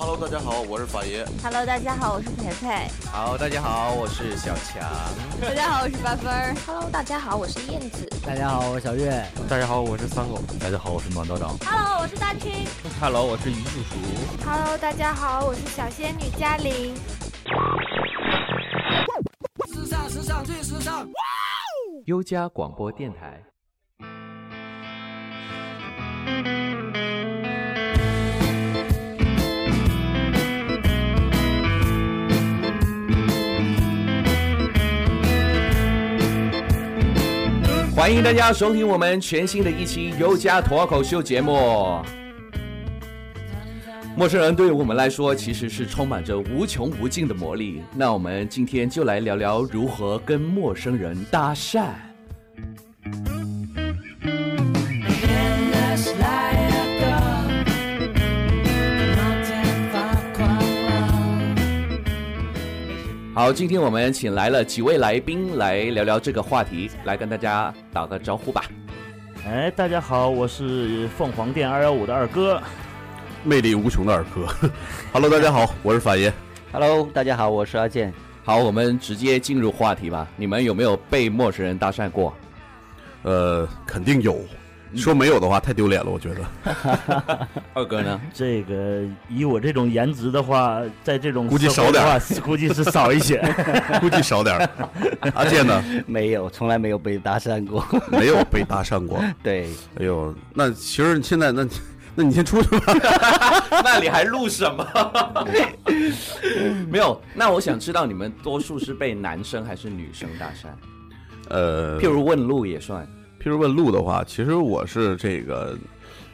Hello，大家好，我是法爷。Hello，大家好，我是培培。好，大家好，我是小强。大家好，我是八分儿。Hello，大家好，我是燕子。大家好，我是小月。大家好，我是三狗。大家好，我是暖道长。Hello，我是大青。Hello，我是于叔叔。Hello，大家好，我是小仙女嘉玲。时尚，时尚，最时尚！优家广播电台。欢迎大家收听我们全新的一期优家脱口秀节目。陌生人对于我们来说其实是充满着无穷无尽的魔力。那我们今天就来聊聊如何跟陌生人搭讪。好，今天我们请来了几位来宾来聊聊这个话题，来跟大家打个招呼吧。哎，大家好，我是凤凰店二幺五的二哥，魅力无穷的二哥。Hello，大家好，我是法爷。Hello，大家好，我是阿健。好，我们直接进入话题吧。你们有没有被陌生人搭讪过？呃，肯定有。说没有的话太丢脸了，我觉得。二哥呢？这个以我这种颜值的话，在这种估计少点儿，估计是少一些，估计少点儿。阿健呢？没有，从来没有被搭讪过。没有被搭讪过。对。哎呦，那其实现在那，那你先出去吧。那你还录什么？没有。那我想知道你们多数是被男生还是女生搭讪？呃，譬如问路也算。譬如问路的话，其实我是这个，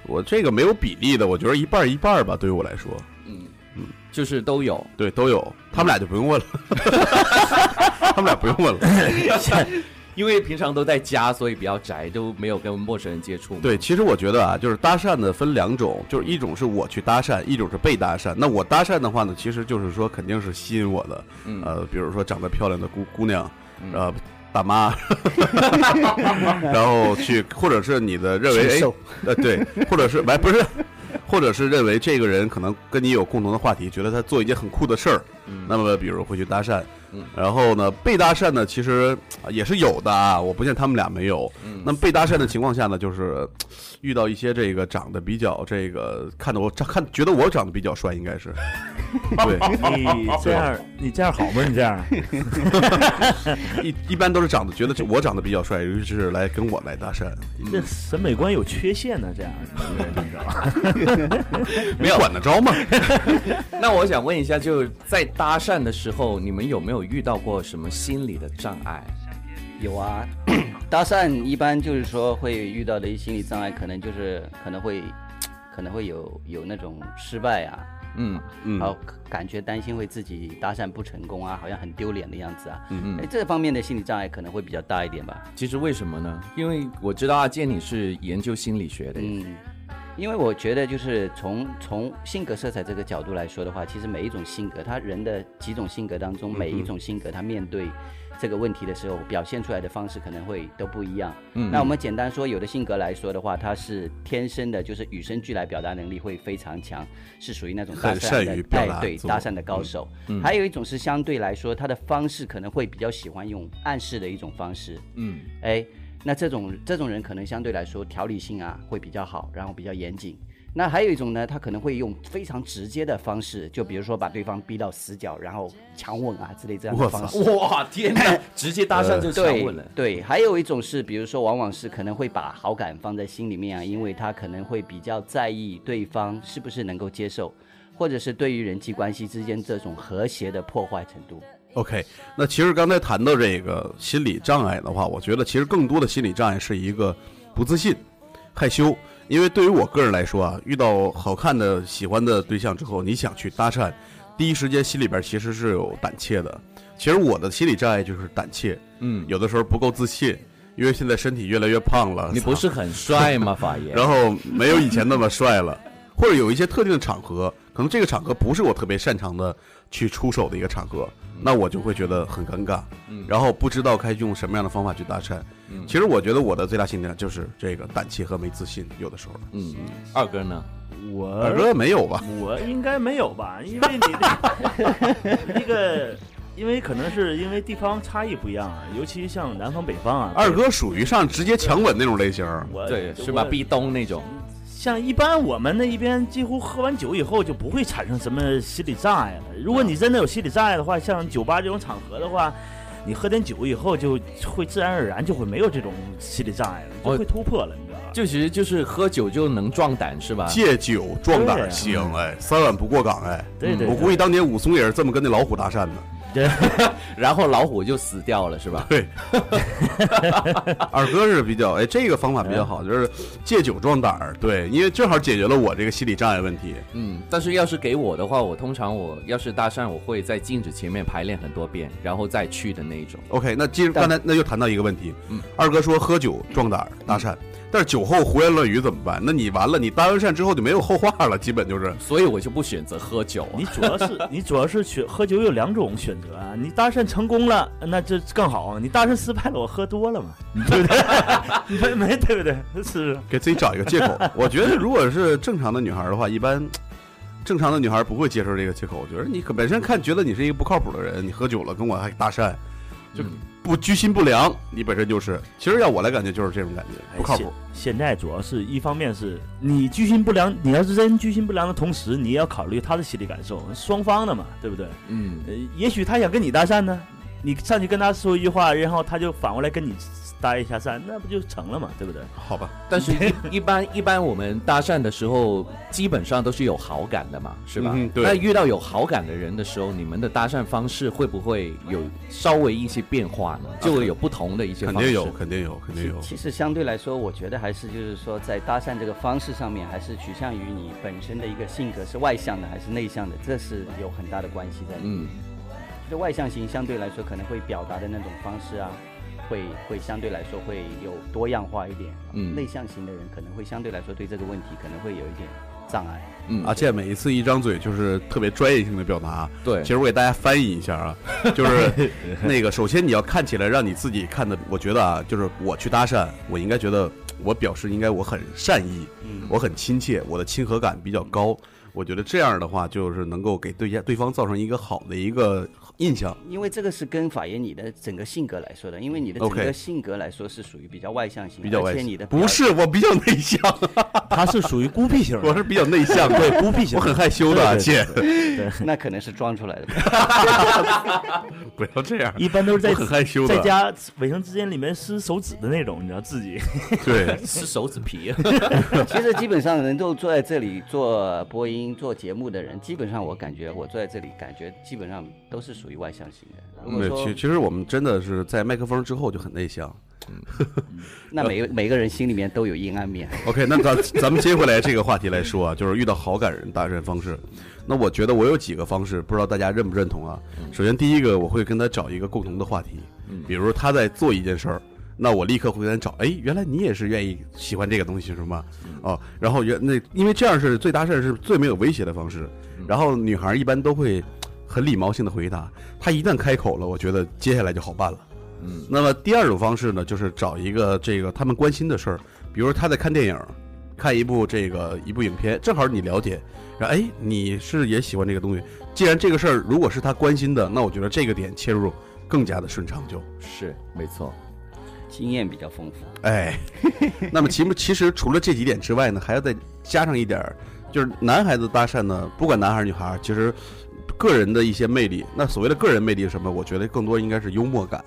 我这个没有比例的，我觉得一半一半吧，对于我来说，嗯嗯，就是都有，对，都有，他们俩就不用问了，他们俩不用问了，因为平常都在家，所以比较宅，都没有跟陌生人接触。对，其实我觉得啊，就是搭讪的分两种，就是一种是我去搭讪，一种是被搭讪。那我搭讪的话呢，其实就是说肯定是吸引我的，嗯、呃，比如说长得漂亮的姑姑娘，呃。大妈，然后去，或者是你的认为，哎，呃，对，或者是，哎，不是，或者是认为这个人可能跟你有共同的话题，觉得他做一件很酷的事儿，嗯、那么比如会去搭讪，嗯、然后呢，被搭讪呢，其实也是有的啊，我不见他们俩没有。嗯、那么被搭讪的情况下呢，就是遇到一些这个长得比较这个看的我长看觉得我长得比较帅，应该是。对，你这样你这样好吗？你这样，一一般都是长得觉得我长得比较帅，尤其是来跟我来搭讪。这审美观有缺陷呢，这样你知道吧？没有管得着吗？那我想问一下，就在搭讪的时候，你们有没有遇到过什么心理的障碍？有啊，搭讪一般就是说会遇到的一心理障碍，可能就是可能会 可能会有有那种失败啊。嗯嗯，然后感觉担心会自己搭讪不成功啊，好像很丢脸的样子啊。嗯嗯，哎，这方面的心理障碍可能会比较大一点吧。其实为什么呢？因为我知道阿健你是研究心理学的。嗯，因为我觉得就是从从性格色彩这个角度来说的话，其实每一种性格，他人的几种性格当中，每一种性格他面对这个问题的时候，表现出来的方式可能会都不一样。嗯，那我们简单说，有的性格来说的话，他是天生的，就是与生俱来表达能力会非常强，是属于那种搭讪的，哎，对搭讪的高手。嗯，还有一种是相对来说，他的方式可能会比较喜欢用暗示的一种方式。嗯，哎，那这种这种人可能相对来说条理性啊会比较好，然后比较严谨。那还有一种呢，他可能会用非常直接的方式，就比如说把对方逼到死角，然后强吻啊之类这样的方式。哇，天哪！直接搭讪就强吻了、呃对。对，还有一种是，比如说，往往是可能会把好感放在心里面啊，因为他可能会比较在意对方是不是能够接受，或者是对于人际关系之间这种和谐的破坏程度。OK，那其实刚才谈到这个心理障碍的话，我觉得其实更多的心理障碍是一个不自信、害羞。因为对于我个人来说啊，遇到好看的、喜欢的对象之后，你想去搭讪，第一时间心里边其实是有胆怯的。其实我的心理障碍就是胆怯，嗯，有的时候不够自信，因为现在身体越来越胖了。你不是很帅吗，法爷？然后没有以前那么帅了，或者有一些特定的场合，可能这个场合不是我特别擅长的去出手的一个场合，那我就会觉得很尴尬，嗯然后不知道该用什么样的方法去搭讪。嗯其实我觉得我的最大心理就是这个胆怯和没自信，有的时候。嗯，二哥呢？我二哥没有吧？我应该没有吧？因为你这 那个，因为可能是因为地方差异不一样啊，尤其像南方北方啊。二哥属于上直接强吻那种类型对，是吧？壁咚那种，像一般我们那一边几乎喝完酒以后就不会产生什么心理障碍了。如果你真的有心理障碍的话，像酒吧这种场合的话，你喝点酒以后就会自然而然就会没有这种心理障碍了，就哦会突破了，你知道吧？就其实就是喝酒就能壮胆，是吧？借酒壮胆行，哎，三碗不过岗，哎，对对，我估计当年武松也是这么跟那老虎搭讪的。对 然后老虎就死掉了，是吧？对，二哥是比较哎，这个方法比较好，就是借酒壮胆儿。对，因为正好解决了我这个心理障碍问题。嗯，但是要是给我的话，我通常我要是搭讪，我会在镜子前面排练很多遍，然后再去的那一种。OK，那既然刚才那就谈到一个问题，嗯二哥说喝酒壮胆儿搭讪，但是酒后胡言乱语怎么办？那你完了，你搭完讪之后就没有后话了，基本就是。所以我就不选择喝酒啊。你主要是你主要是选喝酒有两种选择啊，你搭讪成功了，那这更好；你搭讪失败了，我喝多了嘛，对不对？没没对不对？是给自己找一个借口。我觉得如果是正常的女孩的话，一般正常的女孩不会接受这个借口。我觉得你可本身看觉得你是一个不靠谱的人，你喝酒了跟我还搭讪，就嗯不居心不良，你本身就是。其实要我来感觉就是这种感觉，不靠谱。现现在主要是一方面是你居心不良，你要是真居心不良的同时，你也要考虑他的心理感受，双方的嘛，对不对？嗯，呃，也许他想跟你搭讪呢，你上去跟他说一句话，然后他就反过来跟你搭一下讪，那不就成了嘛，对不对？好吧，但是一一般一般我们搭讪的时候，基本上都是有好感的嘛，是吧？嗯对那遇到有好感的人的时候，你们的搭讪方式会不会有稍微一些变化呢？就会有不同的一些方式。肯定有，肯定有，肯定有。其实相对来说，我觉得还是就是说，在搭讪这个方式上面，还是取向于你本身的一个性格是外向的还是内向的，这是有很大的关系在里面。嗯，就外向型相对来说可能会表达的那种方式啊，会会相对来说会有多样化一点。嗯内向型的人可能会相对来说对这个问题可能会有一点障碍。嗯而且每一次一张嘴就是特别专业性的表达。对其，实我给大家翻译一下啊，就是 那个，首先你要看起来让你自己看的，我觉得啊，就是我去搭讪，我应该觉得我表示应该我很善意，嗯我很亲切，我的亲和感比较高。我觉得这样的话，就是能够给对家对方造成一个好的一个印象。因为这个是跟法爷你的整个性格来说的，因为你的整个性格来说是属于比较外向型，比较外向而且你的不是，我比较内向，他是属于孤僻型，我是比较内向，对孤僻型，我很害羞的，阿对，那可能是装出来的。不要这样，一般都是在我很害羞的，在家卫生间里面撕手指的那种，你知道自己。对，撕手指皮。其实基本上能够坐在这里做播音、做节目的人，基本上我感觉我坐在这里，感觉基本上都是属于外向型的。如果对，其其实我们真的是在麦克风之后就很内向。那每个每个人心里面都有阴暗面。OK，那咱咱们接回来这个话题来说啊，就是遇到好感人搭讪方式。那我觉得我有几个方式，不知道大家认不认同啊？首先第一个，我会跟他找一个共同的话题，比如他在做一件事儿，那我立刻会跟他找，哎，原来你也是愿意喜欢这个东西是吗？哦，然后原那因为这样是最搭讪是最没有威胁的方式，然后女孩一般都会很礼貌性的回答，她一旦开口了，我觉得接下来就好办了。嗯，那么第二种方式呢，就是找一个这个他们关心的事儿，比如他在看电影，看一部这个一部影片，正好你了解，然后哎，你是也喜欢这个东西。既然这个事儿如果是他关心的，那我觉得这个点切入更加的顺畅就。是没错。经验比较丰富。哎，那么其其实除了这几点之外呢，还要再加上一点儿，就是男孩子搭讪呢，不管男孩儿女孩儿，其实个人的一些魅力。那所谓的个人魅力是什么？我觉得更多应该是幽默感。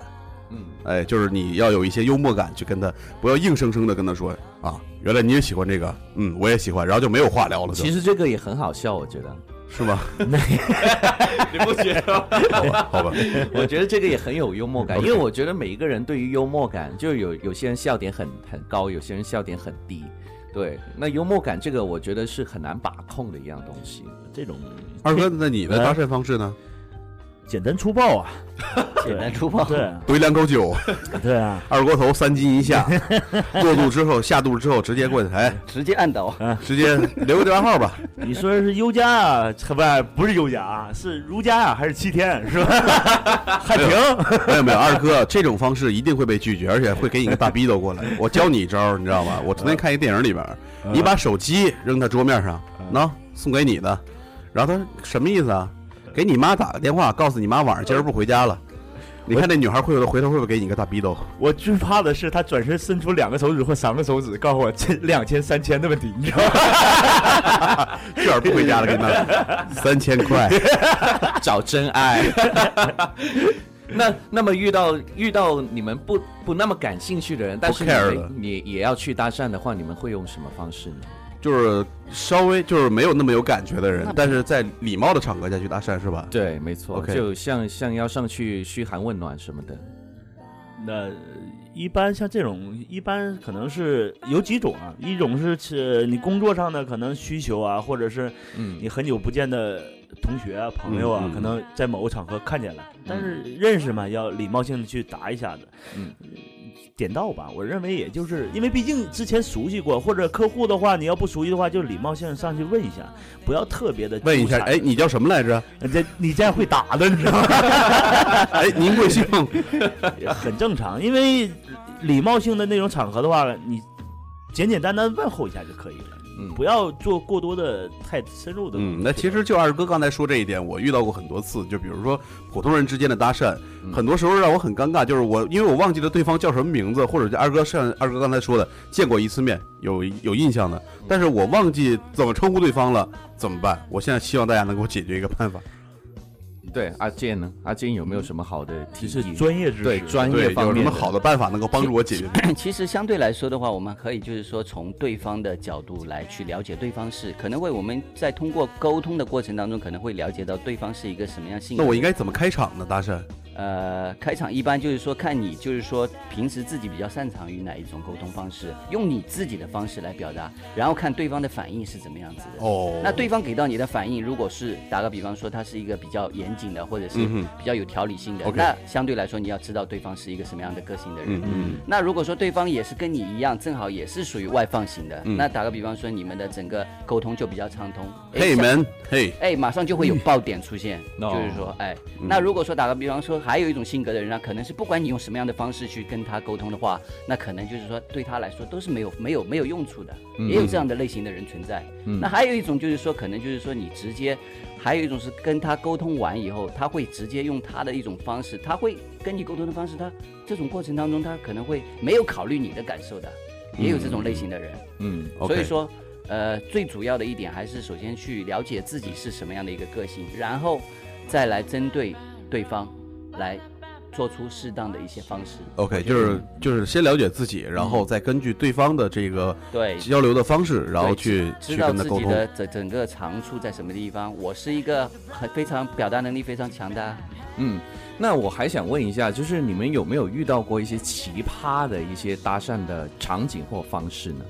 嗯，哎，就是你要有一些幽默感去跟他，不要硬生生的跟他说啊，原来你也喜欢这个，嗯，我也喜欢，然后就没有话聊了，其实这个也很好笑，我觉得。是吗？你不觉得吗？好吧，好吧，我觉得这个也很有幽默感，因为我觉得每一个人对于幽默感，就有有些人笑点很很高，有些人笑点很低。对，那幽默感这个，我觉得是很难把控的一样东西。这种二哥，那你的搭讪方式呢？简单粗暴啊，简单粗暴。对啊怼两口酒，对啊，二锅头三斤一下，过肚之后下肚之后直接过去，哎，直接按倒。直接留个电话号吧。你说是优家啊，不不是优家啊，是如家啊，还是七天是吧？汉庭，没有没有，二哥这种方式一定会被拒绝，而且会给你个大逼斗过来。我教你一招，你知道吗？我昨天看一电影里边，你把手机扔他桌面上，喏，送给你的。然后他说什么意思啊？给你妈打个电话，告诉你妈晚上今儿不回家了。你看那女孩会不会回头会不会给你一个大逼斗？我最怕的是她转身伸出两个手指或三个手指，告诉我这两千三千的问题，你知道吗？这晚上不回家了，给你妈三千块。找真爱。那那么遇到遇到你们不不那么感兴趣的人，但是你也也要去搭讪的话，你们会用什么方式呢？就是稍微就是没有那么有感觉的人，但是在礼貌的场合下去搭讪是吧？对，没错 OK 就像像要上去嘘寒问暖什么的。那一般像这种，一般可能是有几种啊，一种是是你工作上的可能需求啊，或者是嗯你很久不见的同学啊、朋友啊，嗯嗯可能在某个场合看见了，但是认识嘛，要礼貌性的去答一下子，嗯，点到吧。我认为也就是因为毕竟之前熟悉过，或者客户的话，你要不熟悉的话，就礼貌性上去问一下，不要特别的问一下，哎，你叫什么来着？这你这样会打的，你知道吗？哎，您贵姓？很正常，因为礼貌性的那种场合的话，你简简单单问候一下就可以了，嗯不要做过多的太深入的。嗯，那其实就二哥刚才说这一点，我遇到过很多次。就比如说普通人之间的搭讪，嗯很多时候让我很尴尬，就是我因为我忘记了对方叫什么名字，或者就二哥像二哥刚才说的，见过一次面，有有印象的，但是我忘记怎么称呼对方了，怎么办？我现在希望大家能给我解决一个办法。对，阿健呢？阿健有没有什么好的提示？专业知识，对专业，方面有什么好的办法能够帮助我解决？其实相对来说的话，我们可以就是说从对方的角度来去了解对方是，可能会我们在通过沟通的过程当中，可能会了解到对方是一个什么样性格。那我应该怎么开场呢？搭讪？呃，开场一般就是说看你就是说平时自己比较擅长于哪一种沟通方式，用你自己的方式来表达，然后看对方的反应是怎么样子的。哦，那对方给到你的反应，如果是打个比方说，他是一个比较严谨的，或者是比较有条理性的那相对来说你要知道对方是一个什么样的个性的人。嗯嗯。那如果说对方也是跟你一样，正好也是属于外放型的，嗯。那打个比方说，你们的整个沟通就比较畅通。哎嘿门嘿，哎，马上就会有爆点出现，哦就是说，哎，嗯。那如果说打个比方说，还有一种性格的人呢，可能是不管你用什么样的方式去跟他沟通的话，那可能就是说对他来说都是没有没有没有用处的，嗯也有这样的类型的人存在。嗯那还有一种就是说，可能就是说你直接，还有一种是跟他沟通完以后，他会直接用他的一种方式，他会跟你沟通的方式，他这种过程当中，他可能会没有考虑你的感受的，也有这种类型的人。嗯所以说，呃，最主要的一点还是首先去了解自己是什么样的一个个性，然后再来针对对方来做出适当的一些方式。OK，就是就是先了解自己，然后再根据对方的这个对，交流的方式，然后去去知道自跟他沟通。己的整整个长处在什么地方。我是一个很非常表达能力非常强的啊，嗯，那我还想问一下，就是你们有没有遇到过一些奇葩的一些搭讪的场景或方式呢？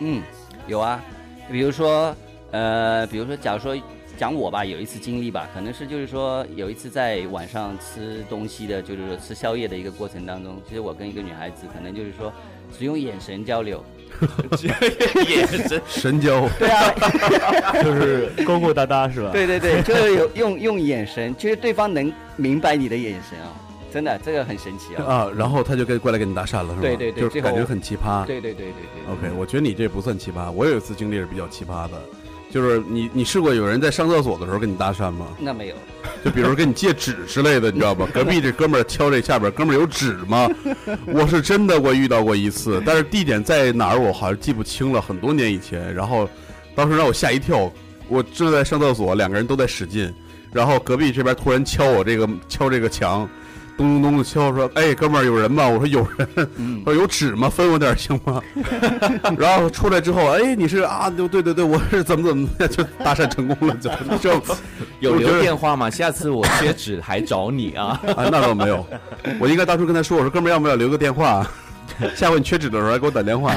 嗯，有啊，比如说，呃，比如说，假如说讲我吧，有一次经历吧，可能是就是说有一次在晚上吃东西的，就是说吃宵夜的一个过程当中，其实我跟一个女孩子可能就是说只用眼神交流，眼神，神交，对啊，就是勾勾搭搭是吧？对对对，就是有用用眼神，就是对方能明白你的眼神啊、真的这个很神奇啊。啊，然后他就跟过来跟你搭讪了，是吧？对对对就感觉很奇葩。对对对对对。OK，我觉得你这不算奇葩，我有一次经历是比较奇葩的，就是你你试过有人在上厕所的时候跟你搭讪吗？那没有，就比如跟你借纸之类的，你知道吧？隔壁这哥们儿敲这下边，哥们儿有纸吗？我是真的我遇到过一次，但是地点在哪儿我好像记不清了，很多年以前。然后当时让我吓一跳，我正在上厕所，两个人都在使劲，然后隔壁这边突然敲我这个敲这个墙。咚咚咚的敲，说：“哎，哥们儿，有人吗？”我说：“有人。嗯说：“有纸吗？分我点儿行吗？” 然后出来之后，哎，你是啊？对对对对，我是怎么怎么的就搭讪成功了，就 就有留电话吗？下次我缺纸还找你啊！啊，那倒没有，我应该当初跟他说，我说哥们儿，要不要留个电话？下回你缺纸的时候来给我打电话。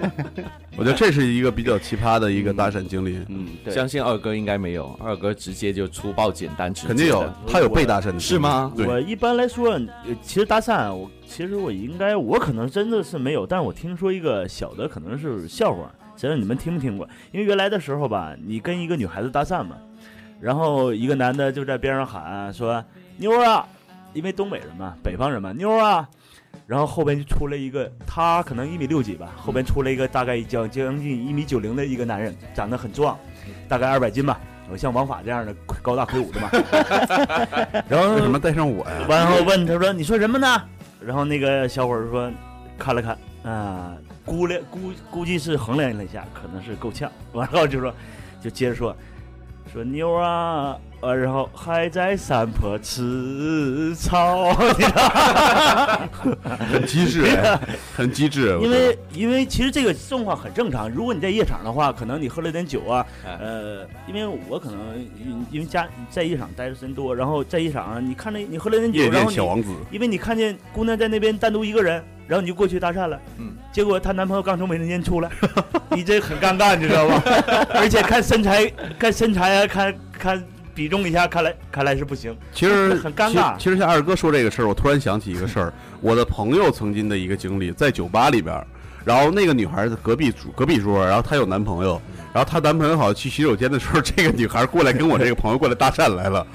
我觉得这是一个比较奇葩的一个搭讪经历，嗯，对，相信二哥应该没有，二哥直接就粗暴简单直接的肯定有，他有被搭讪的经历。是吗？对，我一般来说，呃其实搭讪，我其实我应该，我可能真的是没有，但是我听说一个小的，可能是笑话，知道你们听没听过？因为原来的时候吧，你跟一个女孩子搭讪嘛，然后一个男的就在边上喊说：“妞儿啊，因为东北人嘛，北方人嘛，妞儿啊，然后后边就出来一个，他可能一米六几吧，后边出来一个大概将将近一米九零的一个男人，长得很壮，大概二百斤吧，我像王法这样的高大魁梧的嘛。然后为什么带上我呀？然后问他说：“你说什么呢？”然后那个小伙儿说：“看了看，啊、估量估估计是衡量了一下，可能是够呛。”完后就说，就接着说，说妞啊，呃，然后还在山坡吃草，很机智 哎，很机智。因为因为其实这个状况很正常。如果你在夜场的话，可能你喝了点酒啊，哎呃，因为我可能因因为家在夜场待的时间多，然后在夜场啊，你看着你喝了点酒，夜然后小王子，因为你看见姑娘在那边单独一个人，然后你就过去搭讪了，嗯，结果她男朋友刚从卫生间出来，你这很尴尬，你知道吧？而且看身材，看身材啊，看看比重一下，看来看来是不行。其实很尴尬其实其实像二哥说这个事儿，我突然想起一个事儿，我的朋友曾经的一个经历，在酒吧里边儿，然后那个女孩在隔壁桌隔壁桌，然后她有男朋友，然后她男朋友好像去洗手间的时候，这个女孩过来跟我这个朋友过来搭讪来了。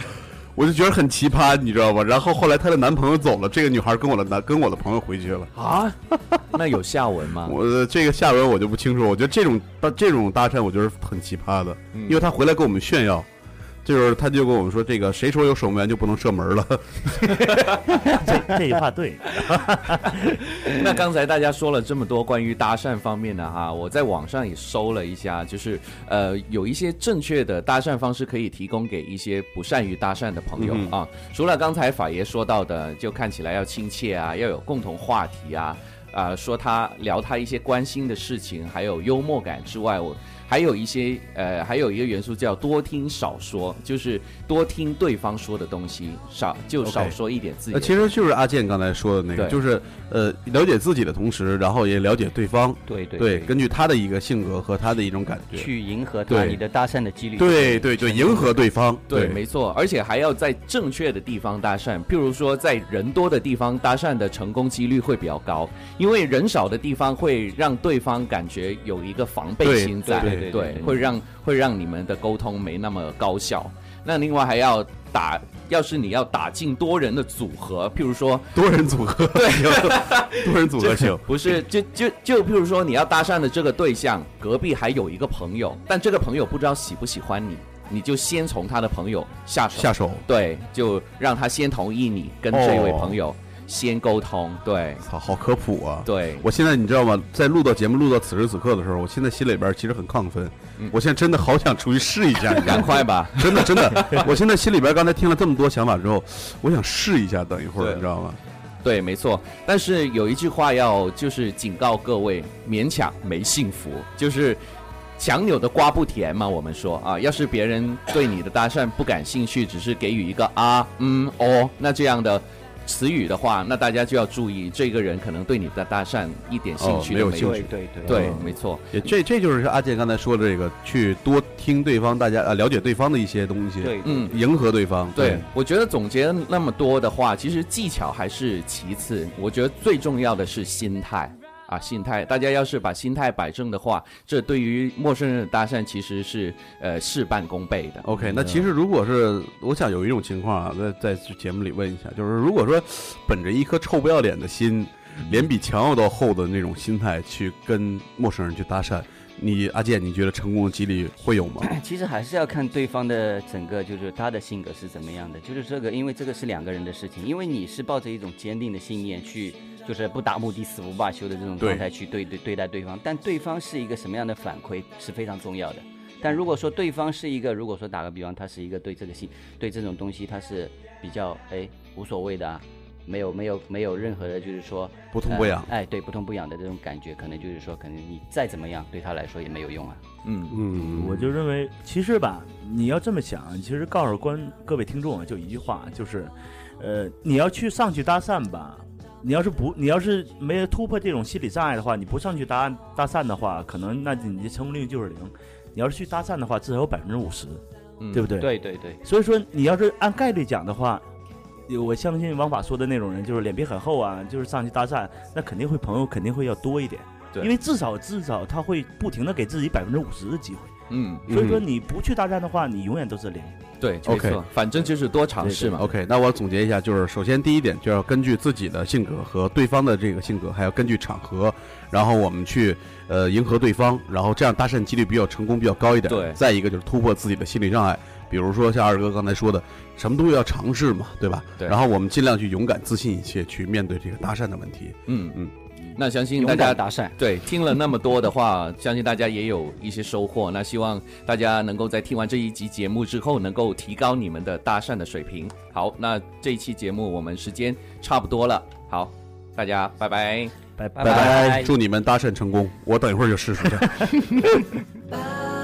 我就觉得很奇葩，你知道吧？然后后来她的男朋友走了，这个女孩跟我的男跟我的朋友回去了。啊，那有下文吗？我这个下文我就不清楚。我觉得这种搭这种搭讪，我觉得很奇葩的，嗯因为她回来跟我们炫耀，就是他就跟我们说，这个谁说有守门员就不能射门了。这这句话对，那刚才大家说了这么多关于搭讪方面的哈，我在网上也搜了一下，就是呃有一些正确的搭讪方式可以提供给一些不善于搭讪的朋友、嗯啊。除了刚才法爷说到的，就看起来要亲切啊，要有共同话题啊，啊、说他聊他一些关心的事情，还有幽默感之外，我还有一些呃还有一个元素叫多听少说，就是多听对方说的东西，少就少说一点自己呃，其实就是阿健刚才说的那个，就是呃了解自己的同时，然后也了解对方，对对对，根据他的一个性格和他的一种感觉，去迎合他，对。你的搭讪的几率。对对对，迎合对方，对，没错，而且还要在正确的地方搭讪，譬如说在人多的地方搭讪的成功几率会比较高，因为人少的地方会让对方感觉有一个防备心在，对对对会让会让你们的沟通没那么高效。那另外还要打，要是你要打进多人的组合，譬如说多人组合，对，多人组合行，不是，就就就譬如说你要搭讪的这个对象，隔壁还有一个朋友，但这个朋友不知道喜不喜欢你，你就先从他的朋友下手，下手，对，就让他先同意你跟这位哦朋友先沟通，对操，好科普啊！对，我现在你知道吗？在录到节目录到此时此刻的时候，我现在心里边其实很亢奋，嗯我现在真的好想出去试一下，你 赶吗？快吧，真的真的，我现在心里边刚才听了这么多想法之后，我想试一下，等一会儿，你知道吗？对，没错。但是有一句话要就是警告各位，勉强没幸福，就是。强扭的瓜不甜嘛，我们说啊，要是别人对你的搭讪不感兴趣，只是给予一个啊、嗯、哦，那这样的词语的话，那大家就要注意，这个人可能对你的搭讪一点兴趣哦没有都没有。兴趣。对对对。没错。也这这就是阿健刚才说的这个，去多听对方，大家呃了解对方的一些东西，对，嗯，迎合对方，对，我觉得总结那么多的话，其实技巧还是其次，我觉得最重要的是心态啊，心态。大家要是把心态摆正的话，这对于陌生人的搭讪其实是呃事半功倍的。OK，那其实如果是，我想有一种情况啊，在在节目里问一下，就是如果说本着一颗臭不要脸的心，脸比墙要都厚的那种心态去跟陌生人去搭讪，你阿健，你觉得成功的几率会有吗？其实还是要看对方的整个，就是他的性格是怎么样的。就是这个，因为这个是两个人的事情，因为你是抱着一种坚定的信念去，就是不达目的死不罢休的这种状态去对对对待对方，但对方是一个什么样的反馈是非常重要的。但如果说对方是一个，如果说打个比方，他是一个对这个性对这种东西他是比较哎无所谓的啊，没有没有没有任何的，就是说不痛不痒呃哎，对，不痛不痒的这种感觉，可能就是说，可能你再怎么样，对他来说也没有用啊。嗯嗯，我就认为，其实吧，你要这么想，其实告诉观各位听众啊，就一句话，就是，呃，你要去上去搭讪吧，你要是不，你要是没有突破这种心理障碍的话，你不上去搭搭讪的话，可能那你的成功率就是零。你要是去搭讪的话，至少有百分之五十，嗯对不对？。对对对，所以说，你要是按概率讲的话，我相信王法说的那种人，就是脸皮很厚啊，就是上去搭讪，那肯定会朋友肯定会要多一点。因为至少至少他会不停的给自己百分之五十的机会。嗯，所以说你不去搭讪的话，你永远都是零。对，OK，反正就是多尝试嘛。OK，那我总结一下，就是首先第一点就要根据自己的性格和对方的这个性格，还要根据场合，然后我们去呃迎合对方，然后这样搭讪几率比较成功比较高一点。对再一个就是突破自己的心理障碍，比如说像二哥刚才说的，什么东西要尝试嘛，对吧？对然后我们尽量去勇敢、自信一些，去面对这个搭讪的问题。嗯嗯那相信大家搭讪。对，听了那么多的话，相信大家也有一些收获。那希望大家能够在听完这一集节目之后，能够提高你们的搭讪的水平。好，那这一期节目我们时间差不多了，好，大家拜拜。拜拜拜拜祝你们搭讪成功，我等一会儿就试试.